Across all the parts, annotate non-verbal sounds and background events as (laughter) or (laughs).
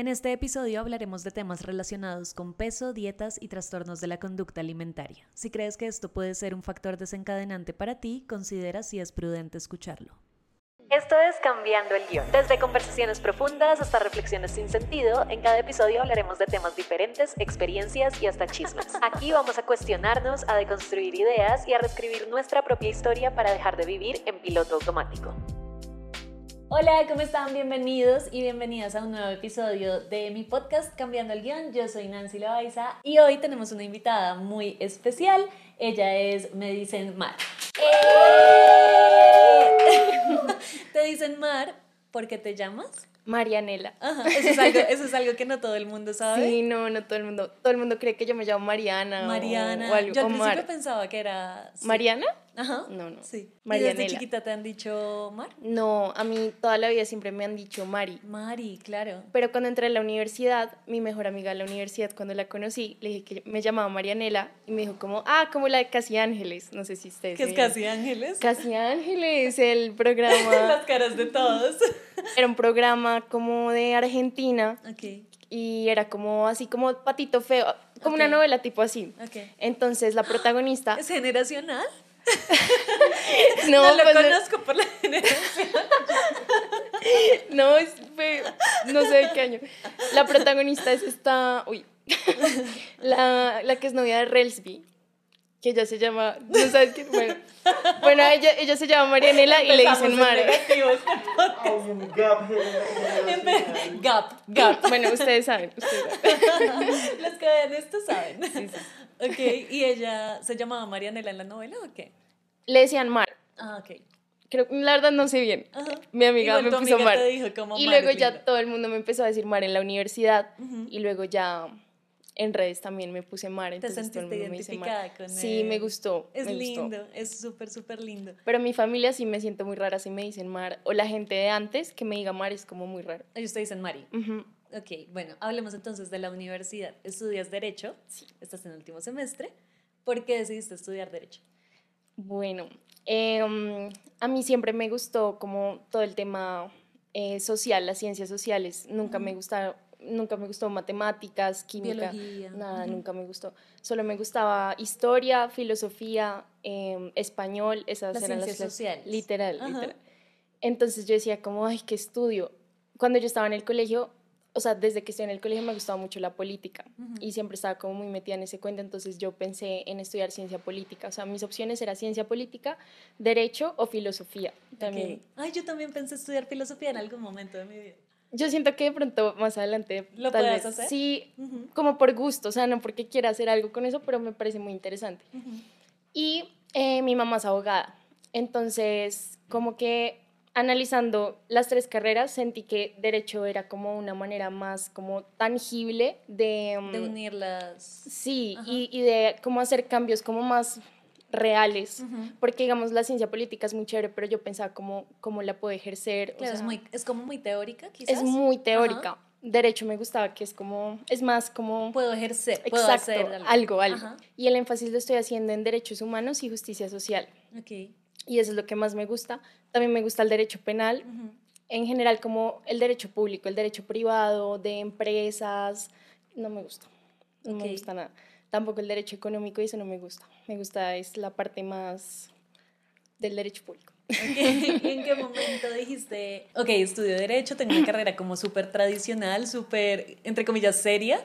En este episodio hablaremos de temas relacionados con peso, dietas y trastornos de la conducta alimentaria. Si crees que esto puede ser un factor desencadenante para ti, considera si es prudente escucharlo. Esto es Cambiando el Guión. Desde conversaciones profundas hasta reflexiones sin sentido, en cada episodio hablaremos de temas diferentes, experiencias y hasta chismes. Aquí vamos a cuestionarnos, a deconstruir ideas y a reescribir nuestra propia historia para dejar de vivir en piloto automático. Hola, ¿cómo están? Bienvenidos y bienvenidas a un nuevo episodio de mi podcast Cambiando el Guión. Yo soy Nancy Loaiza y hoy tenemos una invitada muy especial. Ella es, me dicen, Mar. (laughs) te dicen Mar porque te llamas Marianela. Ajá, eso es, algo, eso es algo que no todo el mundo sabe. Sí, no, no todo el mundo. Todo el mundo cree que yo me llamo Mariana. Mariana. O, algo, yo al o principio Mar. pensaba que era. ¿Mariana? Ajá. No, no. Sí. ¿Y Marianela. desde chiquita te han dicho Mar? No, a mí toda la vida siempre me han dicho Mari. Mari, claro. Pero cuando entré a la universidad, mi mejor amiga de la universidad, cuando la conocí, le dije que me llamaba Marianela y me dijo como, ah, como la de Casi Ángeles. No sé si ustedes. ¿Qué es. Casi Ángeles? Casi (laughs) Ángeles, el programa. (laughs) Las caras de todos. (laughs) era un programa como de Argentina ok, y era como así como patito feo, como una novela tipo así. ok. Entonces la (gasps) protagonista ¿Es generacional? No, No, lo pues, conozco por la generación. no, es fue- no sé de qué año. La protagonista es esta, uy, (laughs) la, la que es novia de Relsby, que ella se llama, no sabes qué, bueno, bueno ella, ella se llama Marianela y le dicen Mare. este gap. Gap, gap. (laughs) Bueno, ustedes saben, ustedes saben. Los que ven esto saben. Ok, ¿y ella se llamaba Marianela en la novela o qué? Le decían Mar. Ah, ok. Creo, la verdad no sé bien. Ajá. Mi amiga Igual me puso amiga Mar. te dijo como y Mar luego ya todo el mundo me empezó a decir Mar en la universidad. Y luego ya en redes también me puse Mar. Te Entonces todo el sentiste mundo me identificada con Sí, él. me gustó. Es me gustó. lindo, es súper, súper lindo. Pero mi familia sí me siento muy rara si me dicen Mar. O la gente de antes que me diga Mar es como muy raro. Ellos te dicen Mari. Ujú. Ok, bueno, hablemos entonces de la universidad. ¿Estudias Derecho? Sí. Estás en el último semestre. ¿Por qué decidiste estudiar Derecho? Bueno, em, a mí siempre me gustó como todo el tema eh, social, las ciencias sociales. Nunca me gustaron, nunca me gustó matemáticas, química, Biología. nada, nunca me gustó. Solo me gustaba historia, filosofía, em, español, esas Las eran las sociales. Literal, Ajá. literal. Entonces yo decía como, ay, ¿qué estudio? Cuando yo estaba en el colegio, o sea, desde que estoy en el colegio me gustaba mucho la política y siempre estaba como muy metida en ese cuento, entonces yo pensé en estudiar ciencia política, o sea, mis opciones eran ciencia política, derecho o filosofía. También. Ay, yo también pensé estudiar filosofía en algún momento de mi vida. Yo siento que de pronto más adelante ¿Lo tal puedas vez- hacer? Sí, Ujú, como por gusto, o sea, no porque quiera hacer algo con eso, pero me parece muy interesante. ujú. Y eh, mi mamá es abogada. Entonces, como que analizando las tres carreras, sentí que derecho era como una manera más como tangible de... mm, De unir las... Sí, y, y de cómo hacer cambios como más reales. Ujú. Porque, digamos, la ciencia política es muy chévere, pero yo pensaba cómo, cómo la puedo ejercer. o Claro, es, sea, muy, es como muy teórica, quizás. es muy teórica. Derecho me gustaba, que es como, es más como... Puedo ejercer, puedo Exacto, hacer algo, algo. algo. Y el énfasis lo estoy haciendo en derechos humanos y justicia social. Y eso es lo que más me gusta. También me gusta el derecho penal, Ujú. en general como el derecho público, el derecho privado, de empresas, no me gusta. No Ok. me gusta nada. Tampoco el derecho económico y eso no me gusta. Me gusta es la parte más del derecho público. Ok, ¿Y en qué momento dijiste, ok, estudio Derecho, tengo una carrera como súper tradicional, súper, entre comillas, seria,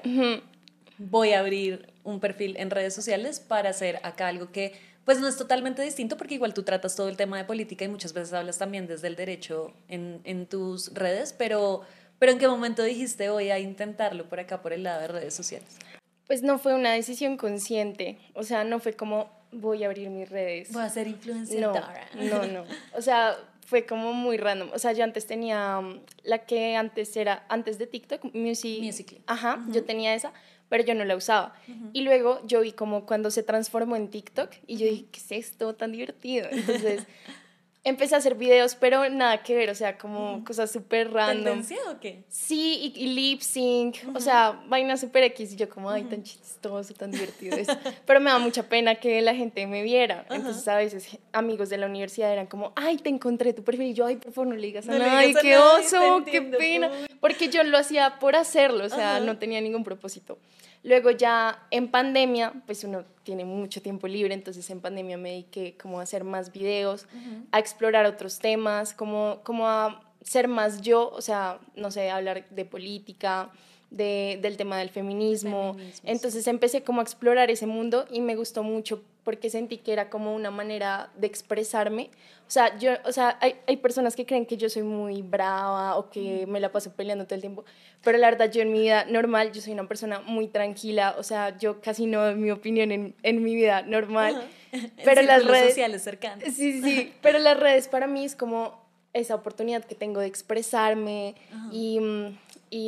voy a abrir un perfil en redes sociales para hacer acá algo que, pues no es totalmente distinto, porque igual tú tratas todo el tema de política y muchas veces hablas también desde el derecho en, en tus redes, pero, pero ¿en qué momento dijiste, voy a intentarlo por acá, por el lado de redes sociales? Pues no fue una decisión consciente. O sea, no fue como voy a abrir mis redes. Voy a ser influencer. No, no, no. O sea, fue como muy random. O sea, yo antes tenía um, la que antes era, antes de TikTok, Music. Musical.ly. Ajá, yo tenía esa, pero yo no la usaba. Y luego yo vi como cuando se transformó en TikTok y yo dije, ¿qué es esto tan divertido? Entonces, (laughs) empecé a hacer videos, pero nada que ver, o sea, como cosas súper random. ¿Tendencia o qué? Sí, y, y lip sync, o sea, vaina súper X, y yo como, ay, tan chistoso, tan divertido eso. Pero me da mucha pena que la gente me viera. Entonces, a veces, amigos de la universidad eran como, ay, te encontré tu perfil, y yo, ay, por favor, no le digas a No nadie, digas a qué nadie, oso, qué entiendo, pena. Porque yo lo hacía por hacerlo, o sea, no tenía ningún propósito. Luego ya en pandemia, pues uno tiene mucho tiempo libre, entonces en pandemia me dediqué como a hacer más videos, a explorar otros temas, como, como a ser más yo, o sea, no sé, hablar de política, de, del tema del feminismo. Feminismo, sí. Entonces empecé como a explorar ese mundo y me gustó mucho porque sentí que era como una manera de expresarme. O sea, yo, o sea, hay, hay personas que creen que yo soy muy brava o que me la paso peleando todo el tiempo, pero la verdad yo en mi vida normal, yo soy una persona muy tranquila, o sea, yo casi no doy mi opinión en, en mi vida normal, (laughs) pero En las redes... sociales. Sí, sí, (laughs) pero las redes para mí es como esa oportunidad que tengo de expresarme y, mm, y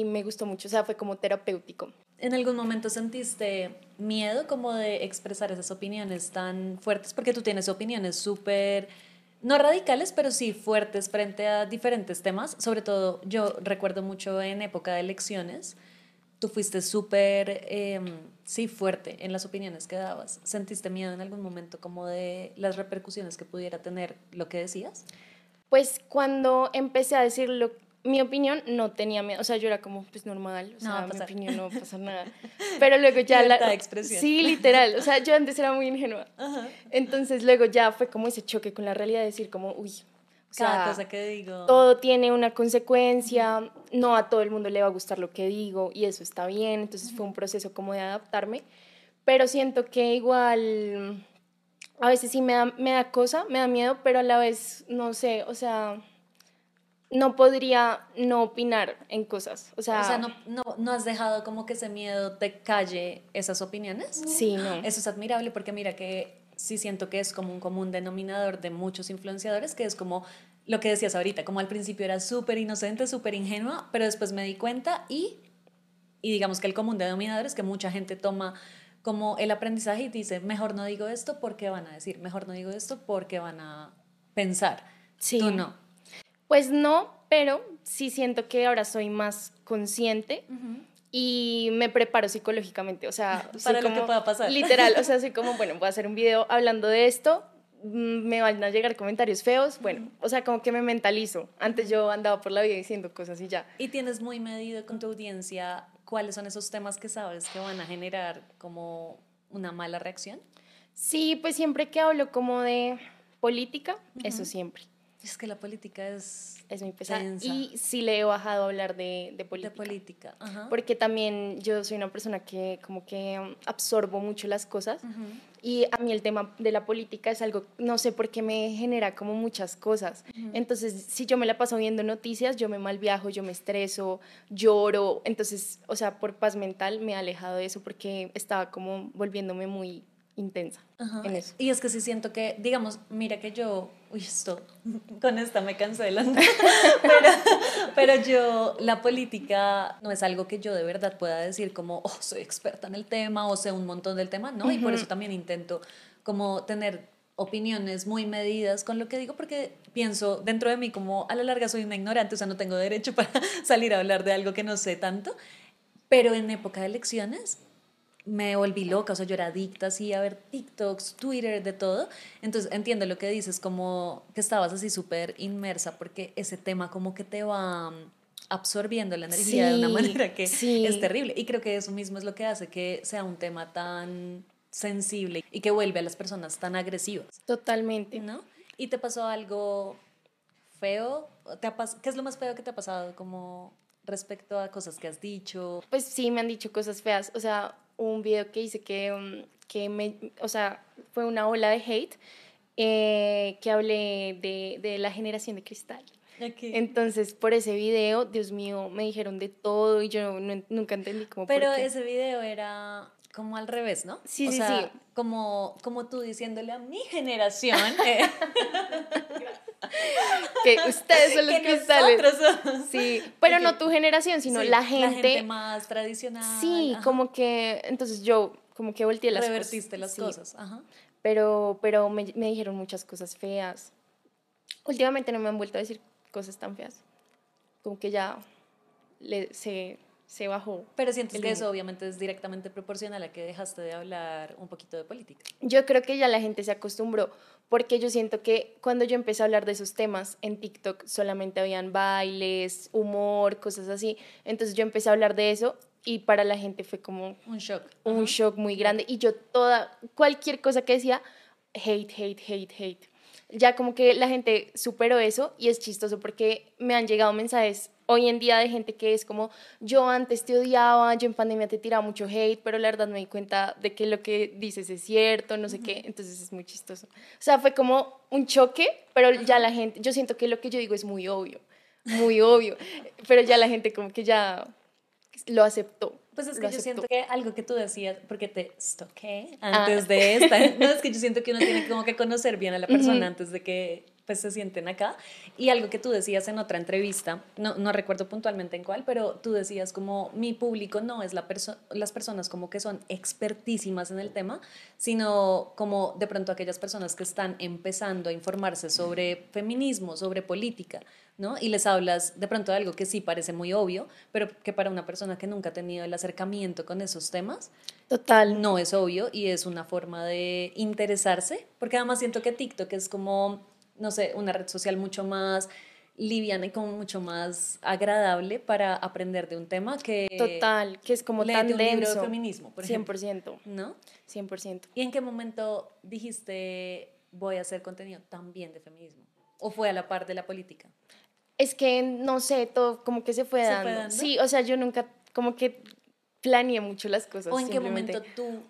me gustó mucho, o sea, fue como terapéutico. ¿En algún momento sentiste miedo como de expresar esas opiniones tan fuertes? Porque tú tienes opiniones súper, no radicales, pero sí fuertes frente a diferentes temas. Sobre todo, yo recuerdo mucho en época de elecciones, tú fuiste súper, eh, sí, fuerte en las opiniones que dabas. ¿Sentiste miedo en algún momento como de las repercusiones que pudiera tener lo que decías? Pues cuando empecé a decir lo- mi opinión, no tenía miedo, o sea, yo era como, pues normal, o sea, mi opinión no pasa nada. Pero luego ya la... expresión. Sí, literal, o sea, yo antes era muy ingenua. Entonces luego ya fue como ese choque con la realidad de decir como, uy, o Cada sea, cosa que digo. todo tiene una consecuencia, no a todo el mundo le va a gustar lo que digo y eso está bien, entonces fue un proceso como de adaptarme, pero siento que igual a veces sí me da, me da cosa, me da miedo, pero a la vez no sé, o sea, no podría no opinar en cosas, o sea, O sea, no, no, no has dejado como que ese miedo te calle esas opiniones. sí, no. Eso es admirable porque mira que sí siento que es como un común denominador de muchos influenciadores, que es como lo que decías ahorita, como al principio era súper inocente, súper ingenua, pero después me di cuenta y, y digamos que el común denominador es que mucha gente toma como el aprendizaje y dice, mejor no digo esto porque van a decir, mejor no digo esto porque van a pensar. Sí. Tú no. Pues no, pero sí siento que ahora soy más consciente y me preparo psicológicamente, o sea, (laughs) Para lo que pueda pasar. Literal, o (laughs) sea, soy como, bueno, voy a hacer un video hablando de esto, mm, me van a llegar comentarios feos, bueno, o sea, como que me mentalizo. Antes yo andaba por la vida diciendo cosas y ya. Y tienes muy medido con tu audiencia cuáles son esos temas que sabes que van a generar como una mala reacción. Sí, pues siempre que hablo como de política, eso siempre. Es que la política es Es muy pesada. Tensa. Y sí le he bajado a hablar de, de de política. política. Ajá. Porque también yo soy una persona que como que um, absorbo mucho las cosas y a mí el tema de la política es algo, no sé por qué me genera como muchas cosas. Entonces, si yo me la paso viendo noticias, yo me malviajo, yo me estreso, lloro. Entonces, o sea, por paz mental me he alejado de eso porque estaba como volviéndome muy intensa Ajá. en eso. Y es que sí siento que, digamos, mira que yo, uy, esto, (laughs) con esta me cancelan, (laughs) pero, pero yo, la política no es algo que yo de verdad pueda decir como, oh, soy experta en el tema o sé un montón del tema, no, y por eso también intento como tener opiniones muy medidas con lo que digo porque pienso dentro de mí como a la larga soy una ignorante, o sea, no tengo derecho para (laughs) salir a hablar de algo que no sé tanto, pero en época de elecciones me volví loca, o sea, yo era adicta así a ver TikToks, Twitter, de todo. Entonces entiendo lo que dices, como que estabas así súper inmersa, porque ese tema como que te va mm, absorbiendo la energía de una manera que sí. es terrible. Y creo que eso mismo es lo que hace que sea un tema tan sensible y que vuelve a las personas tan agresivas, Totalmente. ¿no? ¿Y te pasó algo feo? ¿Te ha pas- ¿Qué es lo más feo que te ha pasado como respecto a cosas que has dicho? Pues sí, me han dicho cosas feas. O sea, un video que hice que, um, que me, o sea, fue una ola de hate eh, que hablé de, de la generación de cristal. Entonces, por ese video, Dios mío, me dijeron de todo y yo no- nunca entendí cómo. por Pero qué. ese video era como al revés, ¿no? Sí, o sí, sea, sí. Como, como tú diciéndole a mi generación eh, (laughs) (laughs) (laughs) que ustedes son los que cristales. nosotros somos. Sí, (laughs) pero Ok. no tu generación, sino Sí, la gente. más tradicional. sí, ajá. como que, entonces yo como que volteé las revertiste cosas. las sí. cosas. Ajá. Pero, pero me, me dijeron muchas cosas feas. últimamente no me han vuelto a decir cosas tan feas. Como que ya le, se, se bajó. Pero sientes el que eso obviamente es directamente proporcional a que dejaste de hablar un poquito de política. Yo creo que ya la gente se acostumbró, porque yo siento que cuando yo empecé a hablar de esos temas en TikTok solamente habían bailes, humor, cosas así. Entonces yo empecé a hablar de eso y para la gente fue como Un shock. un Ajá. shock muy grande y yo toda, cualquier cosa que decía, hate, hate, hate, hate. Ya como que la gente superó eso y es chistoso porque me han llegado mensajes hoy en día de gente que es como, yo antes te odiaba, yo en pandemia te tiraba mucho hate, pero la verdad me di cuenta de que lo que dices es cierto, no sé qué, entonces es muy chistoso. O sea, fue como un choque, pero ya la gente, yo siento que lo que yo digo es muy obvio, muy obvio, pero ya la gente como que ya lo aceptó. Pues es que yo aceptó. siento que algo que tú decías, porque te stoqué Ah. antes de esta, (laughs) no, es que yo siento que uno tiene como que conocer bien a la persona antes de que pues se sienten acá. Y algo que tú decías en otra entrevista, no, no recuerdo puntualmente en cuál, pero tú decías como mi público no es la perso- las personas como que son expertísimas en el tema, sino como de pronto aquellas personas que están empezando a informarse sobre feminismo, sobre política, ¿no? Y les hablas de pronto de algo que sí parece muy obvio, pero que para una persona que nunca ha tenido el acercamiento con esos temas, Total. no es obvio y es una forma de interesarse, porque además siento que TikTok es como, no sé, una red social mucho más liviana y como mucho más agradable para aprender de un tema que Total, que es como tan un libro de denso. feminismo, por ejemplo, 100%, ¿no? 100%. ¿Y en qué momento dijiste voy a hacer contenido también de feminismo? ¿O fue a la par de la política? Es que, no sé, todo como que se fue, ¿Se fue dando. dando? Sí, o sea, yo nunca como que planeé mucho las cosas. ¿O en qué momento tú,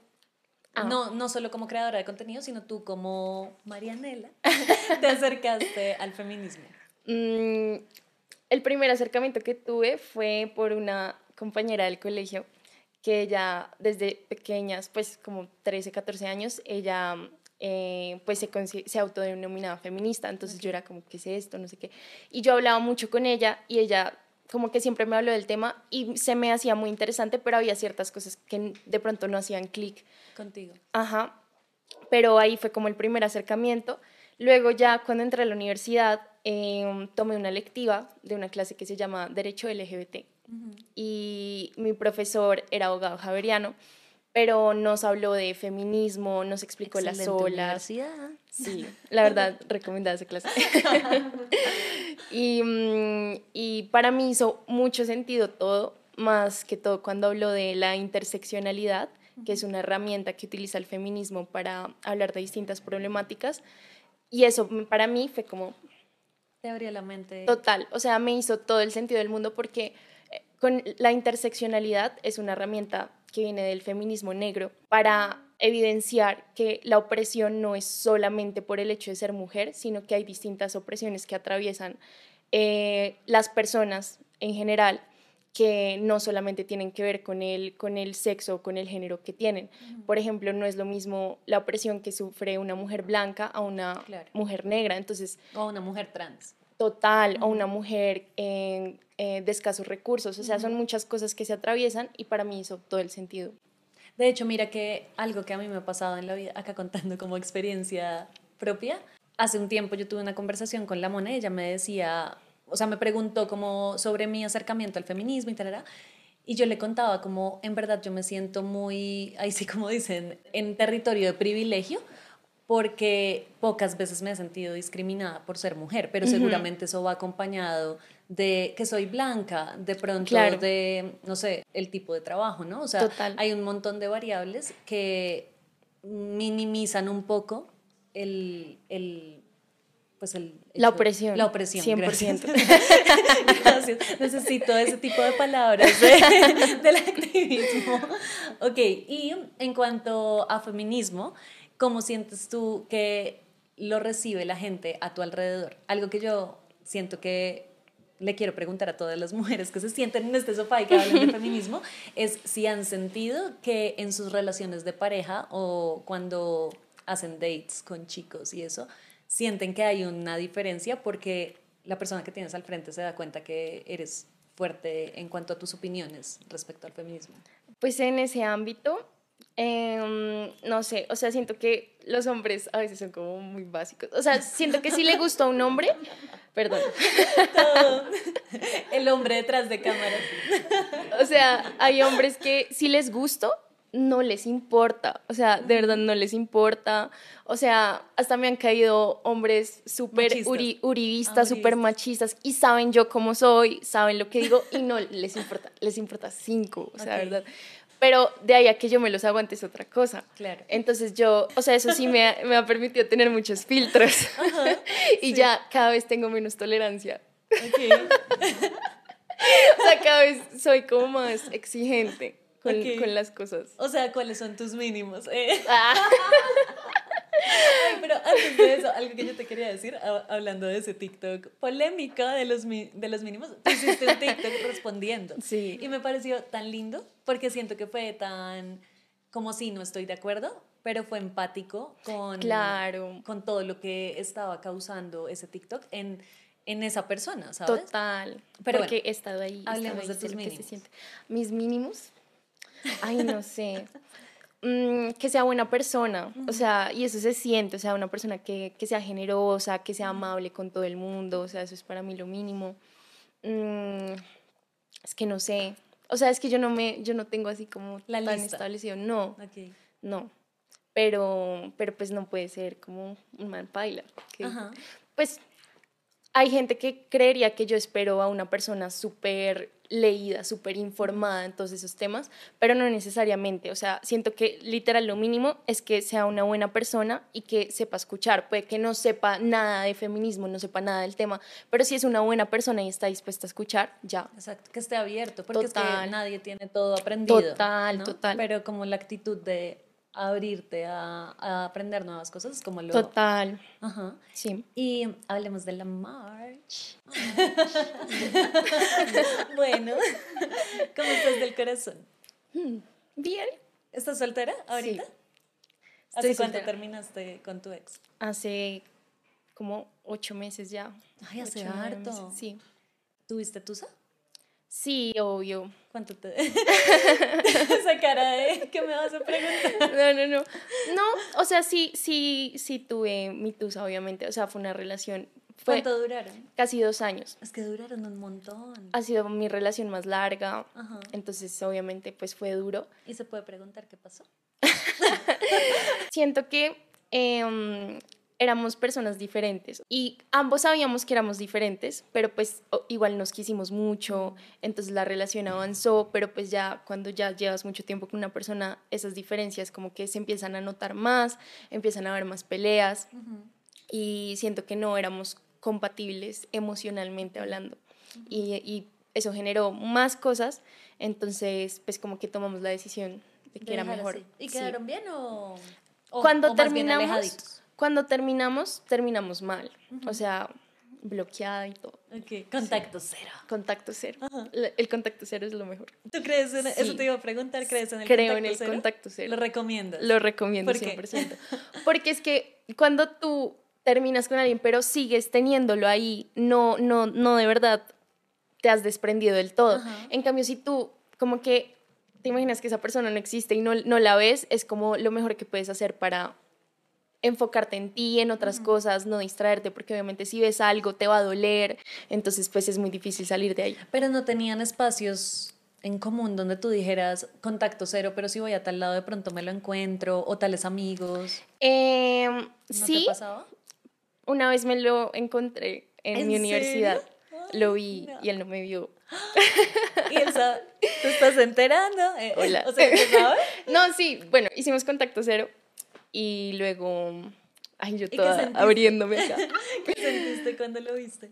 Ah. no, no solo como creadora de contenido, sino tú como Marianela, (laughs) te acercaste al feminismo? Mm, el primer acercamiento que tuve fue por una compañera del colegio que ella desde pequeñas, pues como 13, 14 años, ella eh, pues se, se autodenominaba feminista, entonces yo era como, ¿qué es esto? No sé qué. Y yo hablaba mucho con ella y ella como que siempre me habló del tema y se me hacía muy interesante, pero había ciertas cosas que de pronto no hacían clic. Contigo. Ajá, pero ahí fue como el primer acercamiento. Luego ya cuando entré a la universidad em, tomé una lectiva de una clase que se llama Derecho LGBT y mi profesor era abogado javeriano, pero nos habló de feminismo, nos explicó las olas. universidad. Sí, la verdad, (laughs) recomendada esa clase. (laughs) y, mm, y para mí hizo mucho sentido todo, más que todo cuando habló de la interseccionalidad, que es una herramienta que utiliza el feminismo para hablar de distintas problemáticas. Y eso mm, para mí fue como Te abrió la mente. total, o sea, me hizo todo el sentido del mundo porque eh, con la interseccionalidad es una herramienta que viene del feminismo negro para evidenciar que la opresión no es solamente por el hecho de ser mujer, sino que hay distintas opresiones que atraviesan eh, las personas en general que no solamente tienen que ver con el, con el sexo o con el género que tienen. Por ejemplo, no es lo mismo la opresión que sufre una mujer blanca a una Claro. mujer negra. Entonces, O una mujer trans. Total o una mujer en, eh, de escasos recursos. O sea, son muchas cosas que se atraviesan y para mí hizo todo el sentido. De hecho, mira que algo que a mí me ha pasado en la vida, acá contando como experiencia propia, hace un tiempo yo tuve una conversación con la Mona y ella me decía, o sea, me preguntó como sobre mi acercamiento al feminismo y tal, y yo le contaba como en verdad yo me siento muy, ahí sí como dicen, en territorio de privilegio, porque pocas veces me he sentido discriminada por ser mujer, pero seguramente eso va acompañado de que soy blanca, de pronto Claro. de, no sé, el tipo de trabajo, ¿no? O sea, Total. hay un montón de variables que minimizan un poco el, el pues el La hecho- opresión. La opresión. 100%. Gracias. (laughs) Gracias. Necesito ese tipo de palabras de- del activismo. Ok, y en cuanto a feminismo, ¿cómo sientes tú que lo recibe la gente a tu alrededor? Algo que yo siento que le quiero preguntar a todas las mujeres que se sienten en este sofá y que hablan de (laughs) feminismo es si han sentido que en sus relaciones de pareja o cuando hacen dates con chicos y eso, sienten que hay una diferencia porque la persona que tienes al frente se da cuenta que eres fuerte en cuanto a tus opiniones respecto al feminismo. Pues en ese ámbito, Em, no sé, o sea, siento que los hombres a veces son como muy básicos. O sea, siento que si le gusta a un hombre, (laughs) perdón. Todo. (laughs) El hombre detrás de cámaras. O sea, hay hombres que si les gusto, no les importa. O sea, de verdad no les importa. O sea, hasta me han caído hombres súper uri- uribistas, Ah, súper machistas y saben yo cómo soy, saben lo que digo y no les importa. Les importa cinco, o sea, Ok. ¿verdad? Pero de ahí a que yo me los aguante es otra cosa. Claro. Entonces yo, o sea, eso sí me ha, me ha permitido tener muchos filtros. (laughs) y ya cada vez tengo menos tolerancia. Ok. (laughs) O sea, cada vez soy como más exigente con, Ok. con las cosas. O sea, ¿cuáles son tus mínimos? Eh, Ah. (laughs) Ay, pero antes de eso, algo que yo te quería decir, hablando de ese TikTok polémico de los, de los mínimos, tú hiciste un TikTok (laughs) respondiendo. Sí. Y me pareció tan lindo porque siento que fue tan, como si no estoy de acuerdo, pero fue empático con, Claro. con todo lo que estaba causando ese TikTok en, en esa persona, ¿sabes? Total. Pero porque bueno, he estado ahí. he estado hablemos ahí, de tus mínimos. Mis mínimos. Ay, no sé. (laughs) Mm, que sea buena persona. O sea, y eso se siente. O sea, una persona que, que sea generosa, que sea amable con todo el mundo. O sea, eso es para mí lo mínimo. Mm, es que no sé. O sea, es que yo no me, yo no tengo así como La tan lista. establecido. No, Ok. no. Pero, pero pues no puede ser como un man paila. que- pues hay gente que creería que yo espero a una persona súper leída, súper informada en todos esos temas, pero no necesariamente. O sea, siento que literal lo mínimo es que sea una buena persona y que sepa escuchar. Puede que no sepa nada de feminismo, no sepa nada del tema, pero si es una buena persona y está dispuesta a escuchar, ya. Exacto, que esté abierto, porque es que Total. nadie tiene todo aprendido. Total, ¿no? total. Pero como la actitud de abrirte a, a aprender nuevas cosas es como lo... Total, Ajá. sí. Y hablemos de la March. (laughs) bueno, ¿cómo estás del corazón? Bien. ¿Estás soltera ahorita? Sí. ¿Hace Estoy cuánto soltera. terminaste con tu ex? Hace como ocho meses ya. Ay, hace Ocho, harto. meses, Sí. ¿Tuviste tusa? Sí, obvio. ¿Cuánto te...? (laughs) Esa cara de... ¿Qué me vas a preguntar? No, no, no. No, o sea, sí, sí, sí tuve mi tusa, obviamente. O sea, fue una relación. Fue ¿Cuánto duraron? casi dos años. Es que duraron un montón. Ha sido mi relación más larga. Ajá. Entonces, obviamente, pues fue duro. ¿Y se puede preguntar qué pasó? (laughs) Siento que em, éramos personas diferentes y ambos sabíamos que éramos diferentes, pero pues igual nos quisimos mucho, entonces la relación avanzó, pero pues ya cuando ya llevas mucho tiempo con una persona, esas diferencias como que se empiezan a notar más, empiezan a haber más peleas y siento que no éramos compatibles emocionalmente hablando y, y eso generó más cosas, entonces pues como que tomamos la decisión de que De era mejor. así. ¿Y Sí. quedaron bien o, o- Cuando o más bien terminamos? Cuando terminamos, terminamos mal. O sea, bloqueada y todo. Ok, contacto cero. Contacto cero. La- El contacto cero es lo mejor. ¿Tú crees en eso? Sí. te iba a preguntar, ¿crees en el Creo contacto en el cero? contacto cero. Lo recomiendas. Lo recomiendo ¿Por qué? 100%. Porque es que cuando tú terminas con alguien, pero sigues teniéndolo ahí, no, no, no de verdad te has desprendido del todo. Ajá. En cambio, si tú como que te imaginas que esa persona no existe y no, no la ves, es como lo mejor que puedes hacer para enfocarte en ti, en otras cosas, no distraerte, porque obviamente si ves algo te va a doler, entonces pues es muy difícil salir de ahí. Pero no tenían espacios en común donde tú dijeras contacto cero, pero si voy a tal lado de pronto me lo encuentro, o tales amigos. Em, ¿No sí, te pasaba? una vez me lo encontré en, ¿En mi universidad, lo vi no. y él no me vio. (gasps) Y él sabe, ¿te estás enterando? Eh, Hola. O sea, ¿tú sabes? (laughs) No, sí, bueno, hicimos contacto cero y luego, ay, yo toda abriéndome acá. (laughs) ¿Qué sentiste cuando lo viste?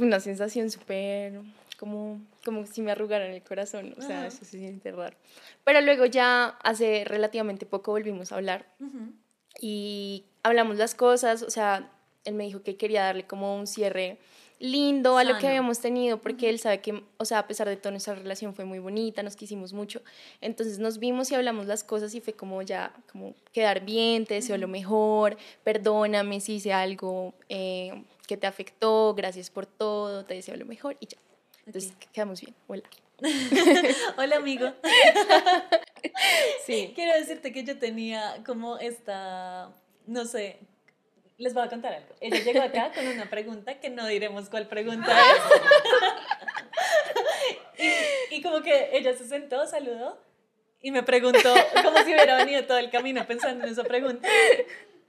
Una sensación súper, como, como si me arrugaran el corazón, o sea, Ajá. eso se siente raro. Pero luego ya hace relativamente poco volvimos a hablar y hablamos las cosas, o sea, él me dijo que quería darle como un cierre lindo a lo que habíamos tenido, porque él sabe que, o sea, a pesar de todo, nuestra relación fue muy bonita, nos quisimos mucho, entonces nos vimos y hablamos las cosas y fue como ya, como quedar bien, te deseo lo mejor, perdóname si hice algo eh, que te afectó, gracias por todo, te deseo lo mejor y ya. Entonces quedamos bien, hola. (laughs) Hola, amigo. (laughs) Sí. Quiero decirte que yo tenía como esta, no sé, les voy a contar algo. Ella llegó acá (laughs) con una pregunta que no diremos cuál pregunta es. (laughs) y, y como que ella se sentó, saludó y me preguntó, como si hubiera venido todo el camino pensando en esa pregunta.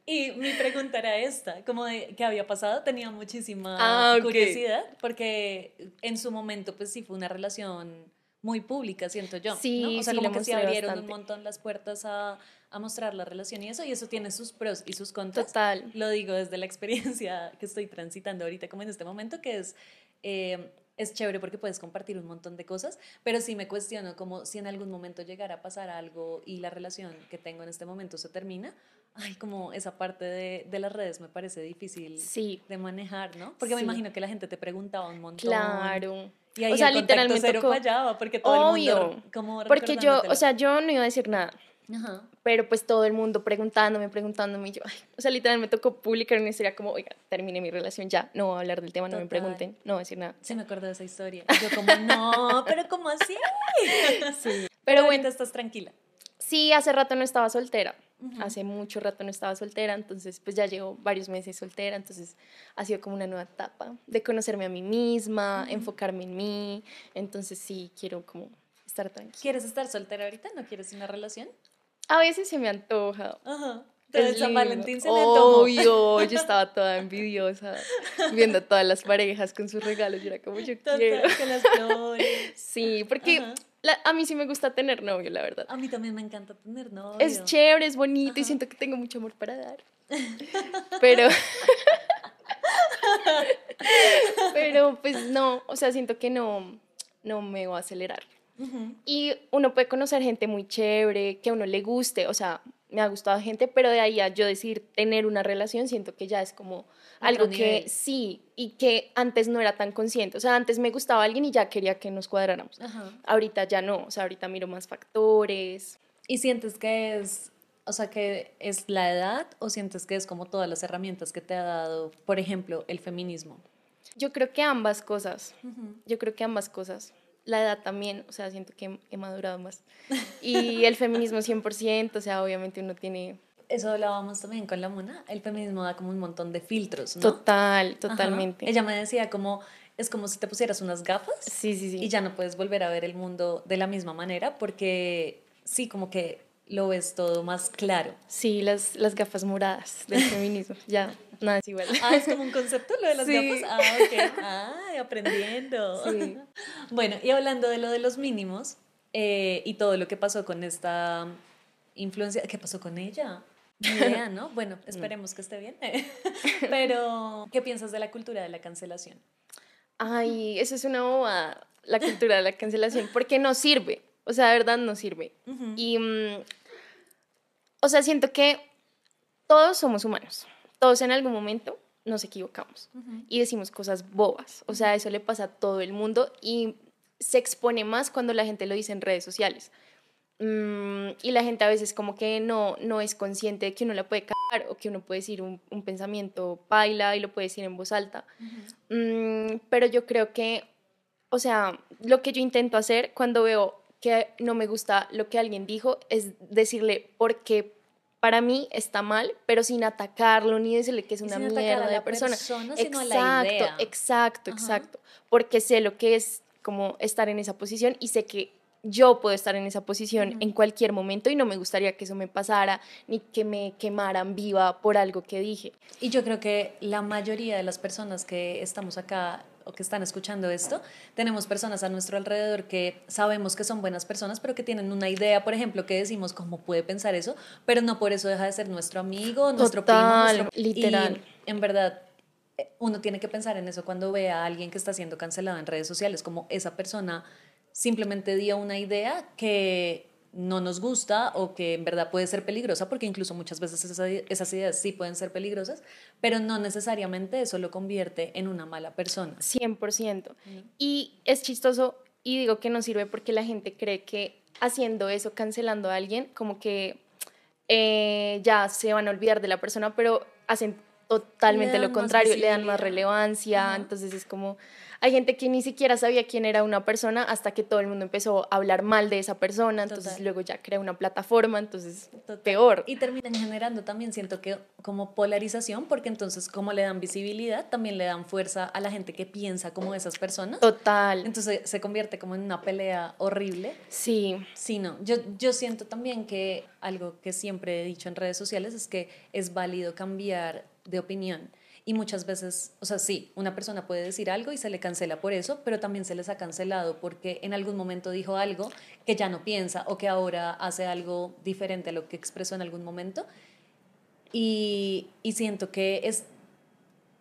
Y mi pregunta era esta, como de qué había pasado, tenía muchísima Ah, ok. curiosidad, porque en su momento pues sí fue una relación muy pública, siento yo. Sí, ¿no? O sea, sí, como que se abrieron bastante. un montón las puertas a, a mostrar la relación y eso, y eso tiene sus pros y sus contras. Total. Lo digo desde la experiencia que estoy transitando ahorita, como en este momento, que es, eh, es chévere porque puedes compartir un montón de cosas, pero sí me cuestiono como si en algún momento llegara a pasar algo y la relación que tengo en este momento se termina, ay, como esa parte de, de las redes me parece difícil Sí, de manejar, ¿no? Porque me Sí. imagino que la gente te preguntaba un montón. claro. Y ahí o sea, el literalmente cero fallaba porque todo el mundo Obvio, como Porque yo, o sea, yo no iba a decir nada, Ajá. pero pues todo el mundo preguntándome, preguntándome, y yo, ay, o sea, literal me tocó publicar una historia como, oiga, terminé mi relación ya, no voy a hablar del tema, no me pregunten, no voy a decir nada. Sí me acuerdo de esa historia. (laughs) Yo como, no, pero ¿cómo así? (laughs) Sí. Pero bueno, estás tranquila. sí, hace rato no estaba soltera, hace mucho rato no estaba soltera, entonces pues ya llevo varios meses soltera, entonces ha sido como una nueva etapa de conocerme a mí misma, enfocarme en mí, entonces sí, quiero como estar tranquila. ¿Quieres estar soltera ahorita? ¿No quieres una relación? A veces se me antoja. Ajá. Es Entonces San. Valentín se antojó. Obvio, yo estaba toda envidiosa (laughs) viendo a todas las parejas con sus regalos. Yo era como, yo Total, quiero. con las flores. (laughs) Sí, porque la- a mí sí me gusta tener novio, la verdad. A mí también me encanta tener novio. Es chévere, es bonito y siento que tengo mucho amor para dar. (laughs) Pero. Pero pues no, o sea, siento que no, no me voy a acelerar. Y uno puede conocer gente muy chévere, que a uno le guste, o sea, me ha gustado gente, pero de ahí a yo decir tener una relación, siento que ya es como algo que sí, y que antes no era tan consciente. O sea, antes me gustaba alguien y ya quería que nos cuadráramos. Ajá. Ahorita ya no, o sea, ahorita miro más factores. ¿Y sientes que es, o sea, que es la edad o sientes que es como todas las herramientas que te ha dado, por ejemplo, el feminismo? Yo creo que ambas cosas, yo creo que ambas cosas. La edad también, o sea, siento que he madurado más. Y el feminismo 100%, o sea, obviamente uno tiene... Eso hablábamos también con la Mona. El feminismo da como un montón de filtros, ¿no? Total, Ajá. totalmente. Ella me decía como, es como si te pusieras unas gafas Sí, sí, sí. y ya no puedes volver a ver el mundo de la misma manera porque sí, como que lo ves todo más claro. Sí, las, las gafas moradas del (laughs) feminismo. Ya, nada es igual. Ah, es como un concepto lo de las Sí. gafas. Ah, ok. Ay, aprendiendo. Sí. Bueno, y hablando de lo de los mínimos eh, y todo lo que pasó con esta influencia, ¿qué pasó con ella? Idea, ¿no? (laughs) Bueno, esperemos que esté bien. (laughs) Pero, ¿qué piensas de la cultura de la cancelación? Ay, eso es una bobada, la cultura de la cancelación, porque no sirve. O sea, de verdad no sirve. Y, mm, o sea, siento que todos somos humanos. Todos en algún momento nos equivocamos y decimos cosas bobas. O sea, eso le pasa a todo el mundo y se expone más cuando la gente lo dice en redes sociales. Mm, y la gente a veces como que no, no es consciente de que uno la puede cagar o que uno puede decir un, un pensamiento paila y lo puede decir en voz alta. Mm, pero yo creo que, o sea, lo que yo intento hacer cuando veo que no me gusta lo que alguien dijo es decirle por qué para mí está mal, pero sin atacarlo ni decirle que es una mierda de la persona. persona, sino a la exacto, idea. exacto, Ajá. exacto. Porque sé lo que es como estar en esa posición y sé que yo puedo estar en esa posición en cualquier momento y no me gustaría que eso me pasara ni que me quemaran viva por algo que dije. Y yo creo que la mayoría de las personas que estamos acá o que están escuchando esto, tenemos personas a nuestro alrededor que sabemos que son buenas personas, pero que tienen una idea, por ejemplo, que decimos cómo puede pensar eso, pero no por eso deja de ser nuestro amigo, nuestro Total, primo, nuestro... literal. Y en verdad, eh, uno tiene que pensar en eso cuando ve a alguien que está siendo cancelado en redes sociales, como esa persona simplemente dio una idea que no nos gusta o que en verdad puede ser peligrosa, porque incluso muchas veces esa- esas ideas sí pueden ser peligrosas, pero no necesariamente eso lo convierte en una mala persona. 100%. Y es chistoso y digo que no sirve porque la gente cree que haciendo eso, cancelando a alguien, como que eh, ya se van a olvidar de la persona, pero hacen totalmente lo contrario, le dan más relevancia, Ajá. entonces es como, hay gente que ni siquiera sabía quién era una persona hasta que todo el mundo empezó a hablar mal de esa persona, entonces Total. luego ya crea una plataforma, entonces Total. peor. Y terminan generando también, siento que como polarización, porque entonces como le dan visibilidad, también le dan fuerza a la gente que piensa como esas personas. Total. Entonces se convierte como en una pelea horrible. Sí, Sí, no. Yo, yo siento también que algo que siempre he dicho en redes sociales es que es válido cambiar de opinión. Y muchas veces, o sea, sí, una persona puede decir algo y se le cancela por eso, pero también se les ha cancelado porque en algún momento dijo algo que ya no piensa o que ahora hace algo diferente a lo que expresó en algún momento. Y, y siento que es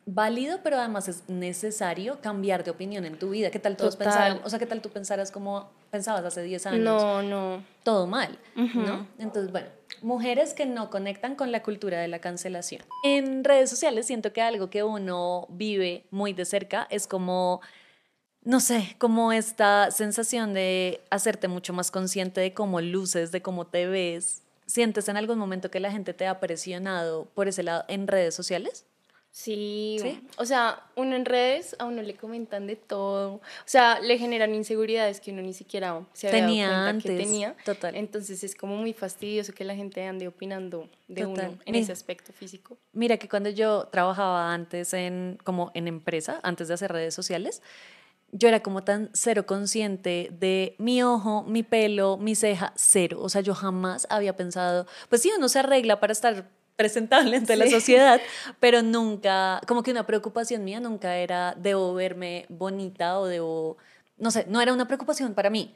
válido, pero además es necesario cambiar de opinión en tu vida. ¿Qué tal todos pensaran? O sea, ¿qué tal tú pensaras como pensabas hace 10 años? no, no. todo mal, Ujú. ¿no? Entonces, bueno, mujeres que no conectan con la cultura de la cancelación. En redes sociales siento que algo que uno vive muy de cerca es como, no sé, como esta sensación de hacerte mucho más consciente de cómo luces, de cómo te ves. ¿Sientes en algún momento que la gente te ha presionado por ese lado en redes sociales? Sí, ¿Sí? o sea, uno en redes a uno le comentan de todo, o sea, le generan inseguridades que uno ni siquiera se había Tenía dado cuenta que antes, tenía. total. Entonces es como muy fastidioso que la gente ande opinando de Total. uno en Mira. ese aspecto físico. Mira que cuando yo trabajaba antes en como en empresa, antes de hacer redes sociales, yo era como tan cero consciente de mi ojo, mi pelo, mi ceja, cero. O sea, yo jamás había pensado, pues sí, uno se arregla para estar presentable ante la sociedad, pero nunca, como que una preocupación mía nunca era debo verme bonita o debo, no sé, no era una preocupación para mí.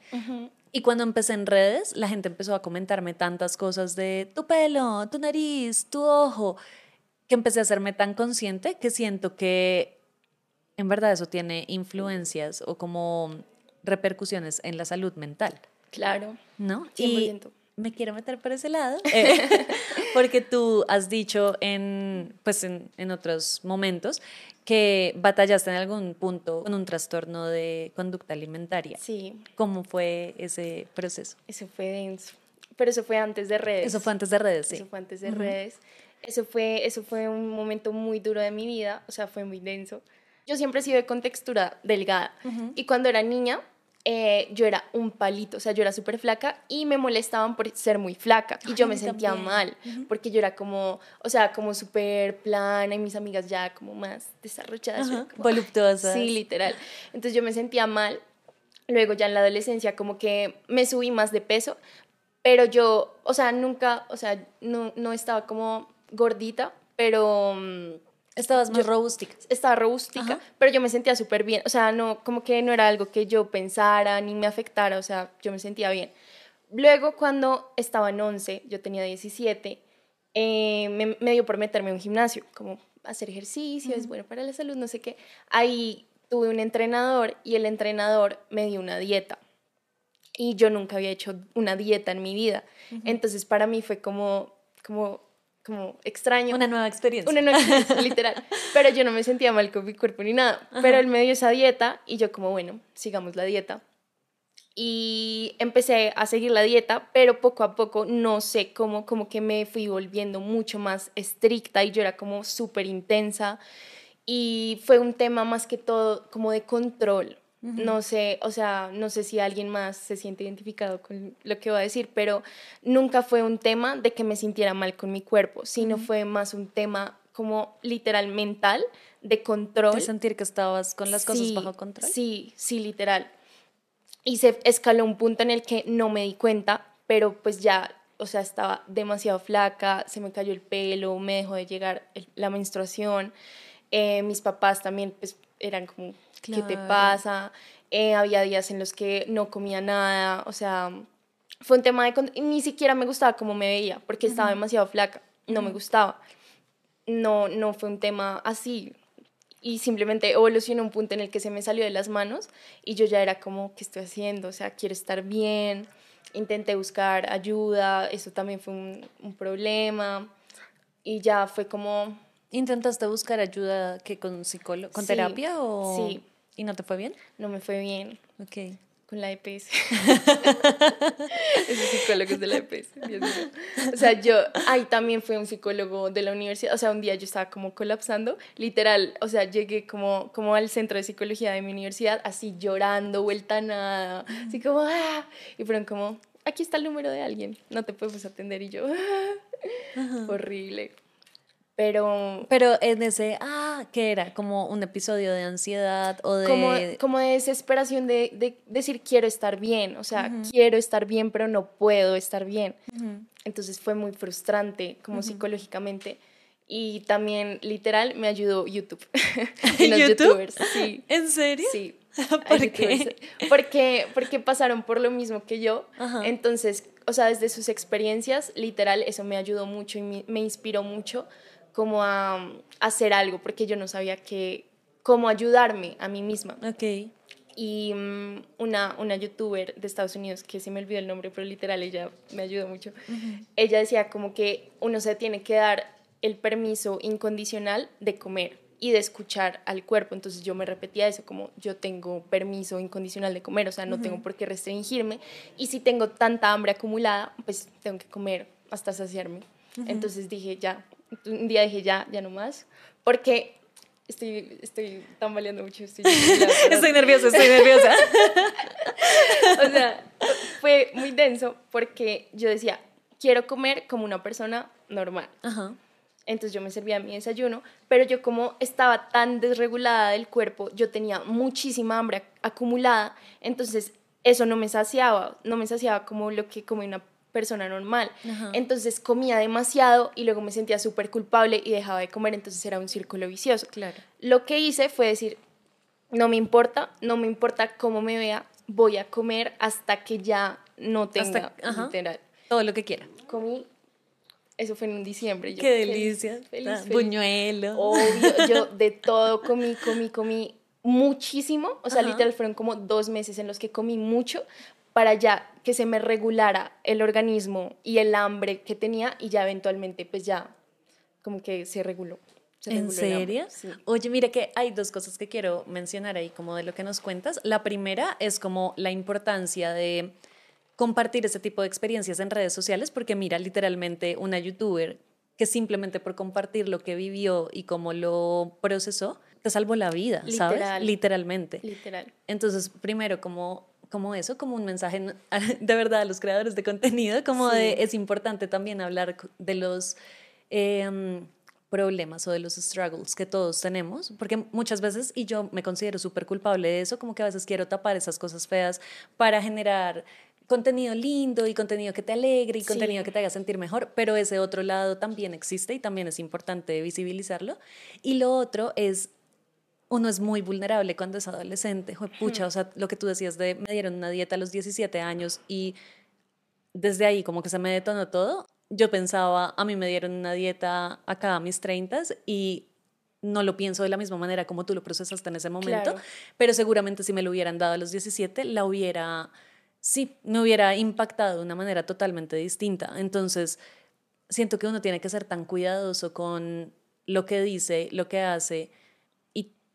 Y cuando empecé en redes, la gente empezó a comentarme tantas cosas de tu pelo, tu nariz, tu ojo, que empecé a hacerme tan consciente que siento que en verdad eso tiene influencias o como repercusiones en la salud mental, Claro, ¿no? Y 100%. Me quiero meter por ese lado, (laughs) eh, (laughs) porque tú has dicho en, pues en, en otros momentos que batallaste en algún punto con un trastorno de conducta alimentaria. Sí, ¿Cómo fue ese proceso? eso fue denso. Pero eso fue antes de redes. Eso fue antes de redes, sí. Eso fue antes de redes. Eso fue, eso fue un momento muy duro de mi vida, o sea, fue muy denso. Yo siempre he sido de contextura delgada. Y cuando era niña, eh, yo era un palito, o sea, yo era súper flaca y me molestaban por ser muy flaca. Y yo Ay, me a mí sentía también. mal, porque yo era como, o sea, como súper plana y mis amigas ya como más desarrolladas. yo era Ajá, como, voluptuosas. Sí, literal. Entonces yo me sentía mal. Luego ya en la adolescencia como que me subí más de peso, pero yo, o sea, nunca, o sea, no, no estaba como gordita, pero mm, Estabas más robustica. estaba robustica, Ajá. pero yo me sentía súper bien, o sea, no, como que no era algo que yo pensara ni me afectara, o sea, yo me sentía bien. Luego cuando estaba en 11, yo tenía 17, eh, me, me dio por meterme en un gimnasio, como hacer ejercicio, es bueno para la salud, no sé qué. Ahí tuve un entrenador y el entrenador me dio una dieta. Y yo nunca había hecho una dieta en mi vida. Entonces para mí fue como, como, como extraño. Una nueva experiencia. Una noche, literal. (laughs) Pero yo no me sentía mal con mi cuerpo ni nada. Pero él me dio esa dieta y yo como, bueno, sigamos la dieta. Y empecé a seguir la dieta, pero poco a poco, no sé cómo, como que me fui volviendo mucho más estricta y yo era como súper intensa. Y fue un tema más que todo como de control. No sé, o sea, no sé si alguien más se siente identificado con lo que voy a decir, pero nunca fue un tema de que me sintiera mal con mi cuerpo, sino fue más un tema como literal mental de control. De sentir que estabas con las cosas bajo control. Sí, sí, literal. Y se escaló un punto en el que no me di cuenta, pero pues ya, o sea, estaba demasiado flaca, se me cayó el pelo, me dejó de llegar el- la menstruación. Eh, mis papás también, pues, eran como, ¿qué te Claro. pasa? Eh, había días en los que no comía nada, o sea, fue un tema de... Ni siquiera me gustaba cómo me veía, porque estaba demasiado flaca, no me gustaba. No, no fue un tema así, y simplemente evolucionó un punto en el que se me salió de las manos y yo ya era como, ¿qué estoy haciendo? O sea, quiero estar bien, intenté buscar ayuda, eso también fue un, un problema y ya fue como, ¿Intentaste buscar ayuda que con psicólogo, con Sí, terapia o sí. Y no te fue bien? no me fue bien Ok. con la EPS. (laughs) Esos psicólogos de la EPS, Dios mío. O sea, yo, ahí también fue un psicólogo de la universidad. O sea, un día yo estaba como colapsando, literal. O sea, llegué como, como al centro de psicología de mi universidad, así llorando, vuelta a nada, así como, ¡ah! Y fueron como, aquí está el número de alguien, no te podemos atender. Y yo, (laughs) ¡ah! Horrible. Pero Pero en ese, ah, ¿qué era? Como un episodio de ansiedad o de... como, como de desesperación de, de decir quiero estar bien, o sea, quiero estar bien, pero no puedo estar bien. Entonces fue muy frustrante como psicológicamente. Y también, literal, me ayudó YouTube. (laughs) y los ¿YouTube? youtubers, sí. ¿En serio? Sí. (laughs) ¿Por qué? Porque, porque pasaron por lo mismo que yo. Ajá. Entonces, o sea, desde sus experiencias, literal, eso me ayudó mucho y me, me inspiró mucho como a, um, hacer algo, porque yo no sabía que, cómo ayudarme a mí misma. Ok. Y mm, una, una youtuber de Estados Unidos, que se me olvidó el nombre, pero literal ella me ayudó mucho, ella decía como que uno se tiene que dar el permiso incondicional de comer y de escuchar al cuerpo. Entonces yo me repetía eso, como yo tengo permiso incondicional de comer, o sea, no tengo por qué restringirme. Y si tengo tanta hambre acumulada, pues tengo que comer hasta saciarme. Entonces dije, ya, un día dije, ya, ya no más, porque estoy, estoy tambaleando mucho. Estoy, (laughs) Estoy nerviosa, estoy nerviosa. (laughs) o sea, fue muy denso porque yo decía, quiero comer como una persona normal. Ajá. Entonces yo me servía mi desayuno, pero yo como estaba tan desregulada del cuerpo, yo tenía muchísima hambre ac- acumulada, entonces eso no me saciaba, no me saciaba como lo que come una persona normal. Ajá. Entonces comía demasiado y luego me sentía súper culpable y dejaba de comer, entonces era un círculo vicioso. Claro. Lo que hice fue decir, no me importa, no me importa cómo me vea, voy a comer hasta que ya no tenga, Hasta- literal. Todo lo que quiera. Comí, eso fue en un diciembre. yo Qué feliz, delicia. feliz, Ah, feliz. Buñuelo. Obvio, yo (laughs) de todo comí, comí, comí muchísimo. O sea, Ajá. literal fueron como dos meses en los que comí mucho para ya que se me regulara el organismo y el hambre que tenía y ya eventualmente pues ya como que se reguló. se ¿En reguló serio? sí. Oye, mira que hay dos cosas que quiero mencionar ahí como de lo que nos cuentas. La primera es como la importancia de compartir ese tipo de experiencias en redes sociales, porque mira, literalmente una youtuber que simplemente por compartir lo que vivió y cómo lo procesó, te salvó la vida, ¿sabes? Literal. Literalmente. Literal. Entonces, primero, como, como eso, como un mensaje (laughs) de verdad a los creadores de contenido, como Sí. de es importante también hablar de los em, problemas o de los struggles que todos tenemos, porque muchas veces, y yo me considero súper culpable de eso, como que a veces quiero tapar esas cosas feas para generar contenido lindo y contenido que te alegre y Sí. contenido que te haga sentir mejor, pero ese otro lado también existe y también es importante visibilizarlo. Y lo otro es uno es muy vulnerable cuando es adolescente. Pucha, o sea, lo que tú decías de me dieron una dieta a los 17 años y desde ahí como que se me detonó todo. Yo pensaba, a mí me dieron una dieta acá a mis 30 y no lo pienso de la misma manera como tú lo procesaste en ese momento, Claro. pero seguramente si me lo hubieran dado a los 17, la hubiera, sí, me hubiera impactado de una manera totalmente distinta. Entonces, siento que uno tiene que ser tan cuidadoso con lo que dice, lo que hace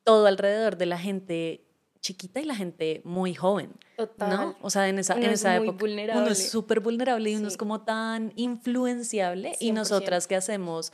todo alrededor de la gente chiquita y la gente muy joven. Total. ¿no? O sea, en esa, Uno en es esa muy época uno vulnerable. es súper vulnerable y uno es como tan influenciable y 100%. nosotras que hacemos,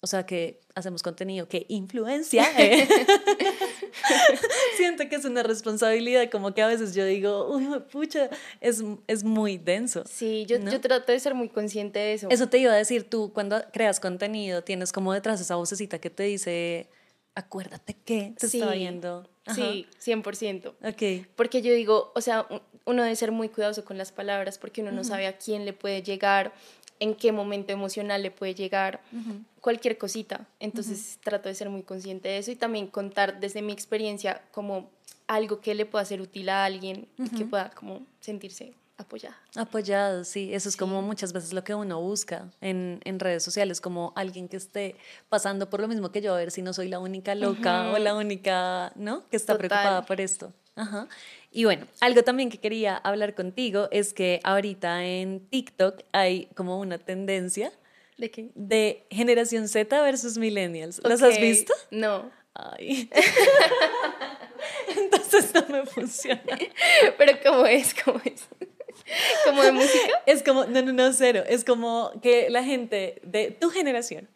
o sea, que hacemos contenido que influencia, (laughs) ¿eh? (laughs) siento que es una responsabilidad, como que a veces yo digo, uy, pucha, es, es muy denso. Sí, yo, ¿No? yo trato de ser muy consciente de eso. Eso te iba a decir, tú cuando creas contenido tienes como detrás esa vocecita que te dice, acuérdate que te está Sí, viendo. Ajá. Sí, 100%. Ok. Porque yo digo, o sea, uno debe ser muy cuidadoso con las palabras porque uno no sabe a quién le puede llegar, en qué momento emocional le puede llegar, cualquier cosita. Entonces trato de ser muy consciente de eso y también contar desde mi experiencia como algo que le pueda ser útil a alguien y que pueda como sentirse apoyada. Apoyado, sí. Eso es como muchas veces lo que uno busca en, en redes sociales, como alguien que esté pasando por lo mismo que yo, a ver si no soy la única loca o la única, ¿no? Que está Total. preocupada por esto. Ajá. Y bueno, algo también que quería hablar contigo es que ahorita en TikTok hay como una tendencia ¿De qué? de generación Z versus millennials. ¿Las has visto? No. Ay. (laughs) Entonces no me funciona. (laughs) Pero ¿cómo es? ¿Cómo es? (laughs) ¿Como de música? Es como, no, no, no, cero. Es como que la gente de tu generación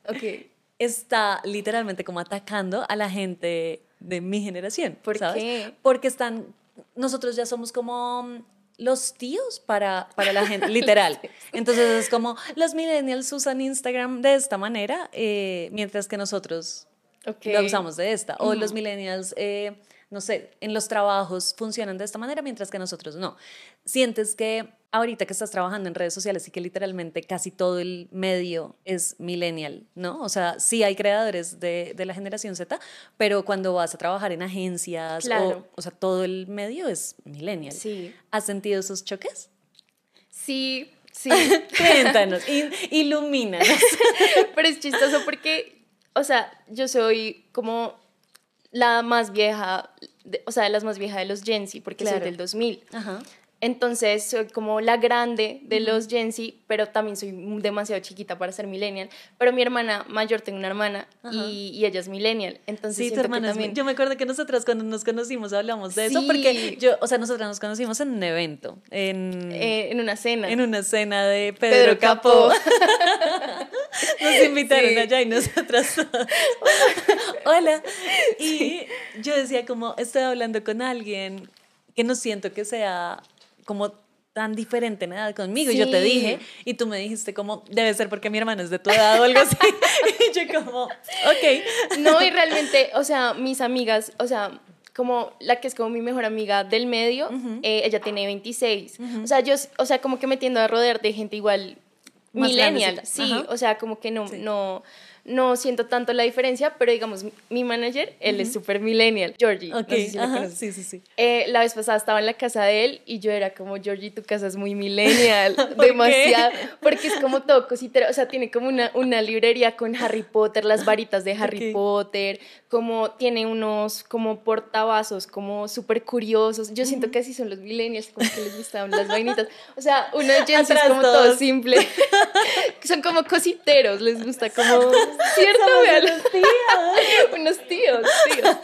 está literalmente como atacando a la gente de mi generación. ¿Por ¿sabes? qué? Porque están, nosotros ya somos como mm, los tíos para, para la gente, (laughs) literal. Entonces es como, los millennials usan Instagram de esta manera, eh, mientras que nosotros Ok. lo usamos de esta. O los millennials, eh, no sé, en los trabajos funcionan de esta manera, mientras que nosotros no. Sientes que ahorita que estás trabajando en redes sociales y que literalmente casi todo el medio es millennial, ¿no? O sea, sí hay creadores de, de la generación Z, pero cuando vas a trabajar en agencias, Claro. o, o sea, todo el medio es millennial. Sí. ¿Has sentido esos choques? Sí, sí. (laughs) Cuéntanos, (laughs) ilumínanos. Pero es chistoso porque, o sea, yo soy como la más vieja, de- o sea, de las más viejas de los Gen Z, porque Claro. soy del 2000. Ajá. Entonces soy como la grande de los Gen Z, pero también soy demasiado chiquita para ser millennial. Pero mi hermana mayor, tengo una hermana, y, y ella es millennial. Entonces Sí, tu hermana también... Yo me acuerdo que nosotras cuando nos conocimos hablamos de eso, Sí. porque yo, o sea, nosotras nos conocimos en un evento, en, eh, en una cena. en una cena de Pedro, Pedro Capó. (laughs) Nos invitaron Sí. allá y nosotras Hola. Y yo decía como, estoy hablando con alguien que no siento que sea como tan diferente en edad conmigo. Y yo te Sí. dije, y tú me dijiste como, debe ser porque mi hermano es de tu edad o algo así. (laughs) y yo como, ok. No, y realmente, o sea, mis amigas, o sea, como la que es como mi mejor amiga del medio, eh, ella tiene 26. O sea, yo, o sea, como que me tiendo a rodear de gente igual Más millennial, sí, Ajá. o sea, como que no, Sí. no, no siento tanto la diferencia, pero digamos, mi- manager, él es súper millennial, Georgie, no Ok, sé si lo ajá, sí, sí, sí. Eh, la vez pasada estaba en la casa de él y yo era como, Georgie, tu casa es muy millennial, (laughs) ¿Por qué? demasiado, porque es como todo cositero, o sea, tiene como una, una librería con Harry Potter, las varitas de Harry. Potter, como tiene unos como portavasos como súper curiosos, yo siento que así son los millennials, como que les gustan las vainitas, o sea, uno de Gen es como todo simple, (laughs) son como cositeros, les gusta como, ¿cierto? Vean, (laughs) unos tíos, tíos.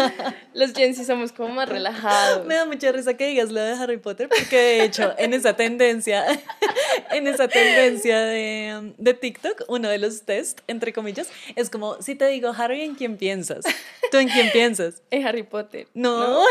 Los Gen Z somos como más relajados. Me da mucha risa que digas lo de Harry Potter porque de hecho en esa tendencia, (laughs) en esa tendencia de, de TikTok, uno de los test, entre comillas, es como, si te digo Harry, ¿en quién piensas? ¿Tú en quién piensas? (laughs) En Harry Potter. No,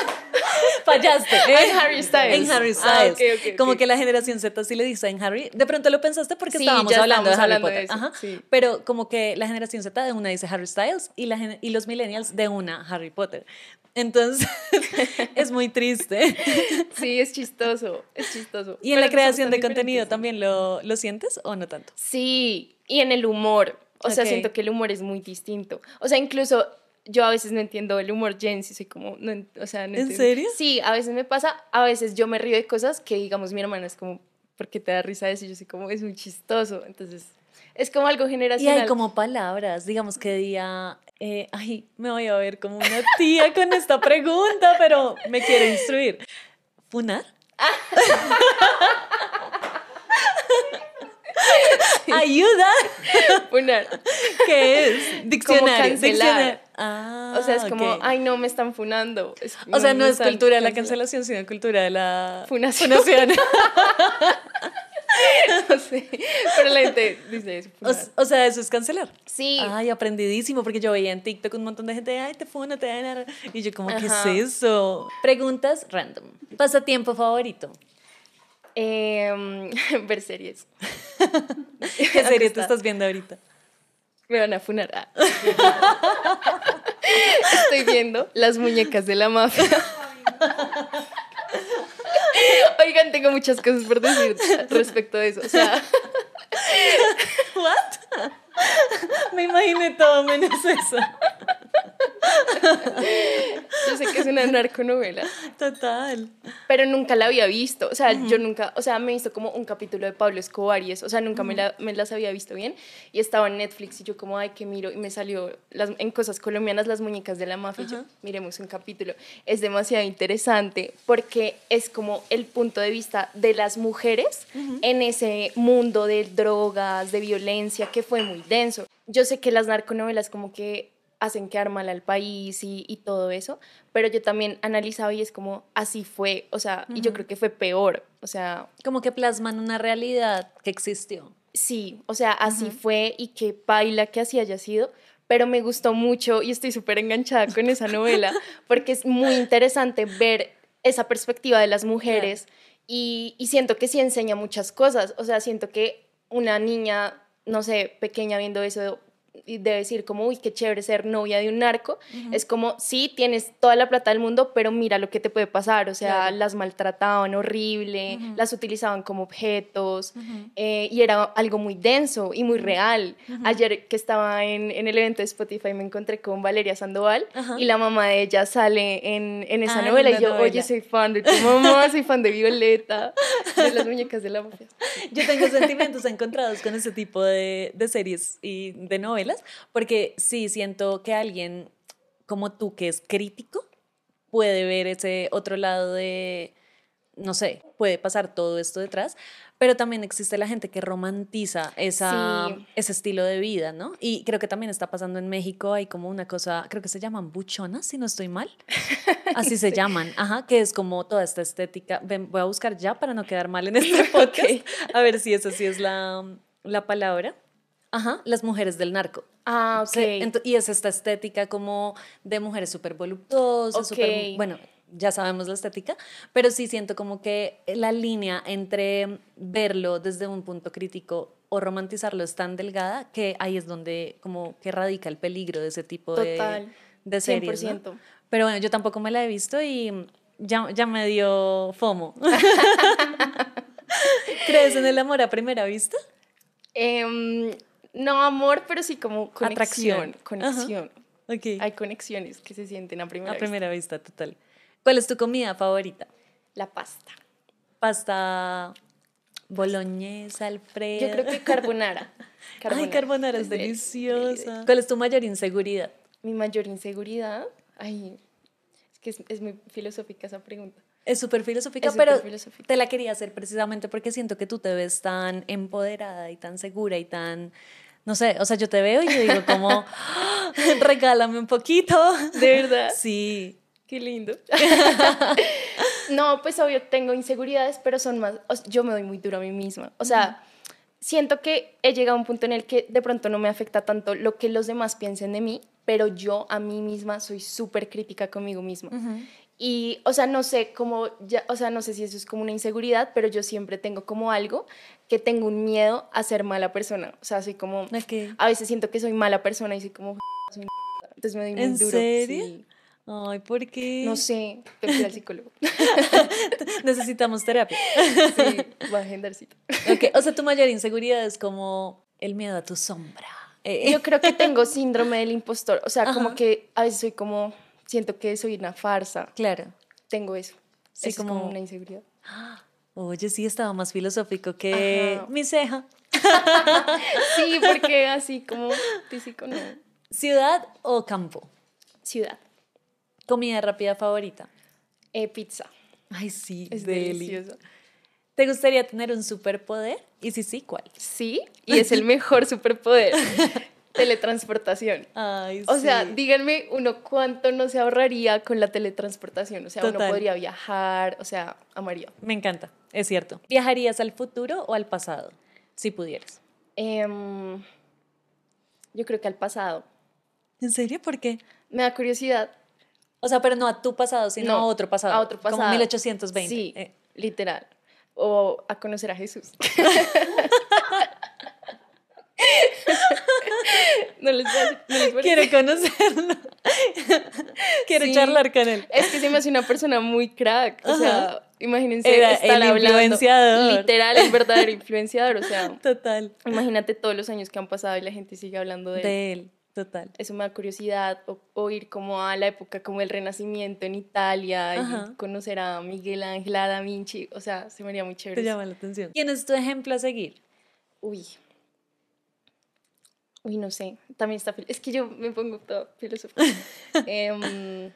fallaste. En Harry Styles. En Harry Ah, Styles. ok, ok, Como ok. que la generación Z sí le dice en Harry. De pronto lo pensaste porque Sí, estábamos hablando de Harry hablando Potter. de eso, Ajá. sí. Pero como que la generación Z de una dice Harry Styles y, la, gen- y los millennials de una Harry Potter. Entonces, (laughs) es muy triste. (laughs) Sí, es chistoso, es chistoso. ¿Y en Pero la creación de contenido también lo, lo sientes o no tanto? Sí, y en el humor. O sea, siento que el humor es muy distinto. O sea, incluso yo a veces no entiendo el humor Gen Z, soy como, no, o sea, no ¿En entiendo. serio? Sí, a veces me pasa, a veces yo me río de cosas que, digamos, mi hermana es como, ¿por qué te da risa eso? Y yo soy como, es muy chistoso. Entonces, es como algo Y generacional. hay como palabras, digamos que día, eh, ay, me voy a ver como una tía con esta pregunta, pero me quiero instruir. ¿Funar? (laughs) Ayuda. Funar. ¿Qué es? Diccionario. cancelar. diccionario. Ah, O sea, es como, ay, no, me están funando. Es- O sea, no es cultura de la cancelación, sino cultura de la Funación. funación. (laughs) (laughs) No sé, pero la gente dice eso. O, sea, eso es cancelar. Sí, Ay, aprendidísimo, porque yo veía en TikTok un montón de gente, ay, te funa, te dan. Y yo, como, ¿qué es eso? Preguntas random. Pasatiempo favorito. em, (laughs) ver series. ¿Qué serie te estás viendo ahorita? Me van a funar. (laughs) Estoy viendo las muñecas de la mafia. Oigan, tengo muchas cosas por decir respecto de eso. O (laughs) ¿What? Me imaginé todo menos eso. Yo sé que es una narconovela, Total. pero nunca la había visto. O sea, yo nunca, o sea, me he visto como un capítulo de Pablo Escobar y eso. O sea, nunca me, la- me las había visto bien. Y estaba en Netflix y yo como, ay, que miro. Y me salió las, en cosas colombianas las muñecas de la mafia. Y yo, miremos un capítulo. Es demasiado interesante porque es como el punto de vista de las mujeres en ese mundo de drogas, de violencia, que fue muy denso. Yo sé que las narconovelas como que hacen quedar mal al país y, y todo eso, pero yo también analizaba y es como, así fue, o sea, y yo creo que fue peor, o sea, Como que plasman una realidad que existió. sí, o sea, así fue y que baila que así haya sido, pero me gustó mucho y estoy súper enganchada con esa novela (laughs) porque es muy interesante ver esa perspectiva de las mujeres y, y siento que sí enseña muchas cosas, o sea, siento que una niña, no sé, pequeña viendo eso y debe decir como, uy, qué chévere ser novia de un narco, es como, sí, tienes toda la plata del mundo, pero mira lo que te puede pasar, o sea, Claro. las maltrataban horrible, las utilizaban como objetos, eh, y era algo muy denso y muy real. Ayer que estaba en, en el evento de Spotify me encontré con Valeria Sandoval y la mamá de ella sale en, en esa Ah, novela la y yo, novela. oye, soy fan de tu mamá, soy fan de Violeta, de las muñecas de la mafia. (laughs) Yo tengo sentimientos encontrados con ese tipo de, de series y de novelas, porque sí siento que alguien como tú que es crítico puede ver ese otro lado de, no sé, puede pasar todo esto detrás, pero también existe la gente que romantiza esa, Sí. ese estilo de vida, ¿no? Y creo que también está pasando en México, hay como una cosa, creo que se llaman buchonas, si no estoy mal. (laughs) Así se llaman, ajá, que es como toda esta estética. Ven, voy a buscar ya para no quedar mal en (laughs) este podcast. A ver si esa sí es la, la palabra. Ajá, las mujeres del narco. Ah, ok. Y es esta estética como de mujeres súper voluptuosas, súper- Ok. bueno, ya sabemos la estética, pero sí siento como que la línea entre verlo desde un punto crítico o romantizarlo es tan delgada que ahí es donde como que radica el peligro de ese tipo de, Total, de series. ¿no? 100%. Pero bueno, yo tampoco me la he visto y ya, ya me dio FOMO. (laughs) (laughs) ¿Crees en el amor a primera vista? Em, no amor, pero sí como Atracción. conexión. Ajá. Conexión. Hay conexiones que se sienten a primera a vista. primera vista, total. ¿Cuál es tu comida favorita? La pasta. Pasta boloñesa, alfredo. Yo creo que (laughs) carbonara. Ay, carbonara es de- deliciosa. ¿Cuál es tu mayor inseguridad? Mi mayor inseguridad. Ay, es que es, es muy filosófica esa pregunta. Es súper filosófica, Es pero filosófica. te la quería hacer precisamente porque siento que tú te ves tan empoderada y tan segura y tan, no sé, o sea, yo te veo y yo digo como, "Ah, regálame un poquito. ¿De verdad? Sí. Qué lindo. (laughs) no, pues obvio tengo inseguridades, pero son más, o sea, yo me doy muy duro a mí misma. O sea, siento que he llegado a un punto en el que de pronto no me afecta tanto lo que los demás piensen de mí, pero yo a mí misma soy súper crítica conmigo misma. Y, o sea, no sé cómo, ya, o sea, no sé si eso es como una inseguridad, pero yo siempre tengo como algo que tengo un miedo a ser mala persona. O sea, soy como, Ok. a veces siento que soy mala persona y soy como, soy entonces me doy muy ¿En duro. serio? sí. Ay, ¿por qué? No sé, tengo que ir al psicólogo. (laughs) (laughs) Necesitamos terapia. Sí, voy a agendar cita. Ok, O sea, tu mayor inseguridad es como el miedo a tu sombra. Eh, Yo creo que tengo (laughs) síndrome del impostor. O sea, como que a veces soy como, siento que soy una farsa. claro. Tengo eso. Sí, Eso es como como- una inseguridad. (gasps) Oye, sí, estaba más filosófico que Ajá. mi ceja. (laughs) Sí, (laughs) porque así como físico no. ¿Ciudad o campo? Ciudad. Comida rápida favorita. Eh, pizza. Ay, sí, Es deli. delicioso. ¿Te gustaría tener un superpoder? Y si sí, ¿cuál? Sí, (laughs) y es el mejor superpoder. Teletransportación. Ay, O sea, díganme uno cuánto no se ahorraría con la teletransportación. O sea, uno Total. podría viajar, o sea, amaría. Me encanta, es cierto. ¿Viajarías al futuro o al pasado? Si pudieras. Em, yo creo que al pasado. ¿En serio? ¿Por qué? Me da curiosidad. O sea, pero no a tu pasado, sino No, a otro pasado. A otro pasado. Como 1820. Sí, Eh, literal. O a conocer a Jesús. (laughs) no les voy a decir- no les voy a Quiero conocerlo. (laughs) Quiero Sí. charlar con él. Es que se me hace una persona muy crack. O sea, imagínense Era estar el hablando. influenciador. Literal, el verdadero influenciador. O sea, (laughs) Total. imagínate todos los años que han pasado y la gente sigue hablando de él. De él, total. Eso me da curiosidad. O, o ir como a la época como el Renacimiento en Italia Ajá. y conocer a Miguel Ángel, a Da Vinci. O sea, se me haría muy chévere. Te llama la atención. ¿Quién es tu ejemplo a seguir? Uy. Uy, no sé. También está. Es que yo me pongo toda filosófica. (laughs) Em,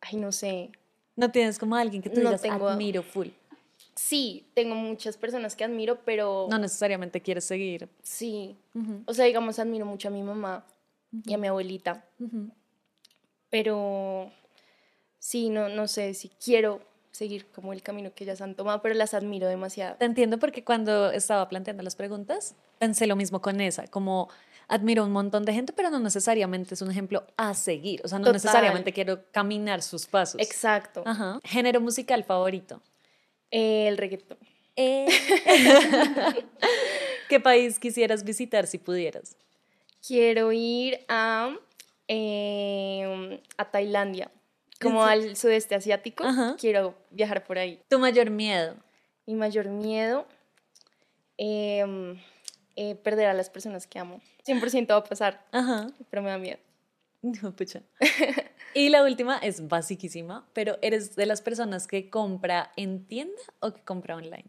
ay, no sé. No tienes como alguien que tú No digas tengo- admiro full. Sí, tengo muchas personas que admiro, pero No necesariamente quieres seguir. sí. O sea, digamos, admiro mucho a mi mamá. y a mi abuelita. Pero sí, no, no sé si quiero seguir como el camino que ellas han tomado, pero las admiro demasiado. Te entiendo porque cuando estaba planteando las preguntas, pensé lo mismo con esa, como admiro a un montón de gente, pero no necesariamente es un ejemplo a seguir, o sea, no Total. necesariamente quiero caminar sus pasos. Exacto. Ajá. Género musical favorito. El reggaetón. Eh. (laughs) ¿Qué país quisieras visitar si pudieras? Quiero ir a, em, a Tailandia, como al sudeste asiático. Ajá. Quiero viajar por ahí. Tu mayor miedo. Mi mayor miedo, em, eh, perder a las personas que amo. 100% va a pasar, Ajá. pero me da miedo. No, pucha. Y la última es basiquísima, pero ¿eres de las personas que compra en tienda o que compra online?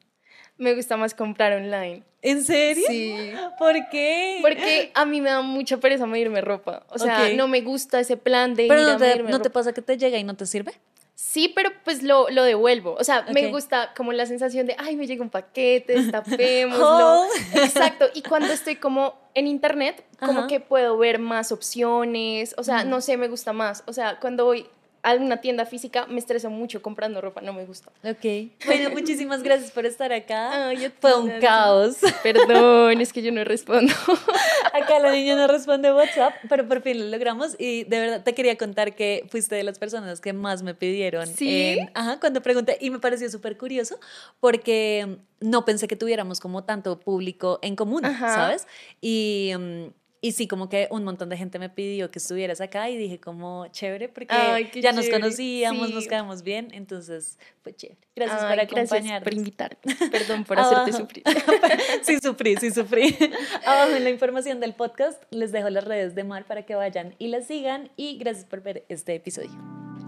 Me gusta más comprar online. ¿En serio? Sí. ¿Por qué? Porque a mí me da mucha pereza medirme ropa. O sea, no me gusta ese plan de Pero ir no a te, medirme ¿no te pasa que te llega y no te sirve? Sí, pero pues lo, lo devuelvo. O sea, me gusta como la sensación de, ay, me llega un paquete, (laughs) destapémoslo. Oh. Exacto. Y cuando estoy como en internet, como Ajá. que puedo ver más opciones. O sea, no sé, me gusta más. O sea, cuando voy a una tienda física, me estreso mucho comprando ropa, no me gusta. Ok. Bueno, muchísimas gracias por estar acá. Fue un caos. Perdón, es que yo no respondo. (laughs) Acá la niña no responde WhatsApp, pero por fin lo logramos y de verdad te quería contar que fuiste de las personas que más me pidieron. ¿Sí? en- ajá, cuando pregunté y me pareció súper curioso porque no pensé que tuviéramos como tanto público en común, Ajá. ¿sabes? Y, mm, y sí, como que un montón de gente me pidió que estuvieras acá y dije como chévere porque Ay, ya nos conocíamos, nos quedamos bien, entonces fue chévere. Gracias Ay, por Gracias acompañarnos. por invitarme. (laughs) Perdón por hacerte Abajo. sufrir. (laughs) sí, sufrí, sí, sufrí. (laughs) Abajo en la información del podcast les dejo las redes de Mar para que vayan y las sigan. Y gracias por ver este episodio.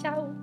Chao.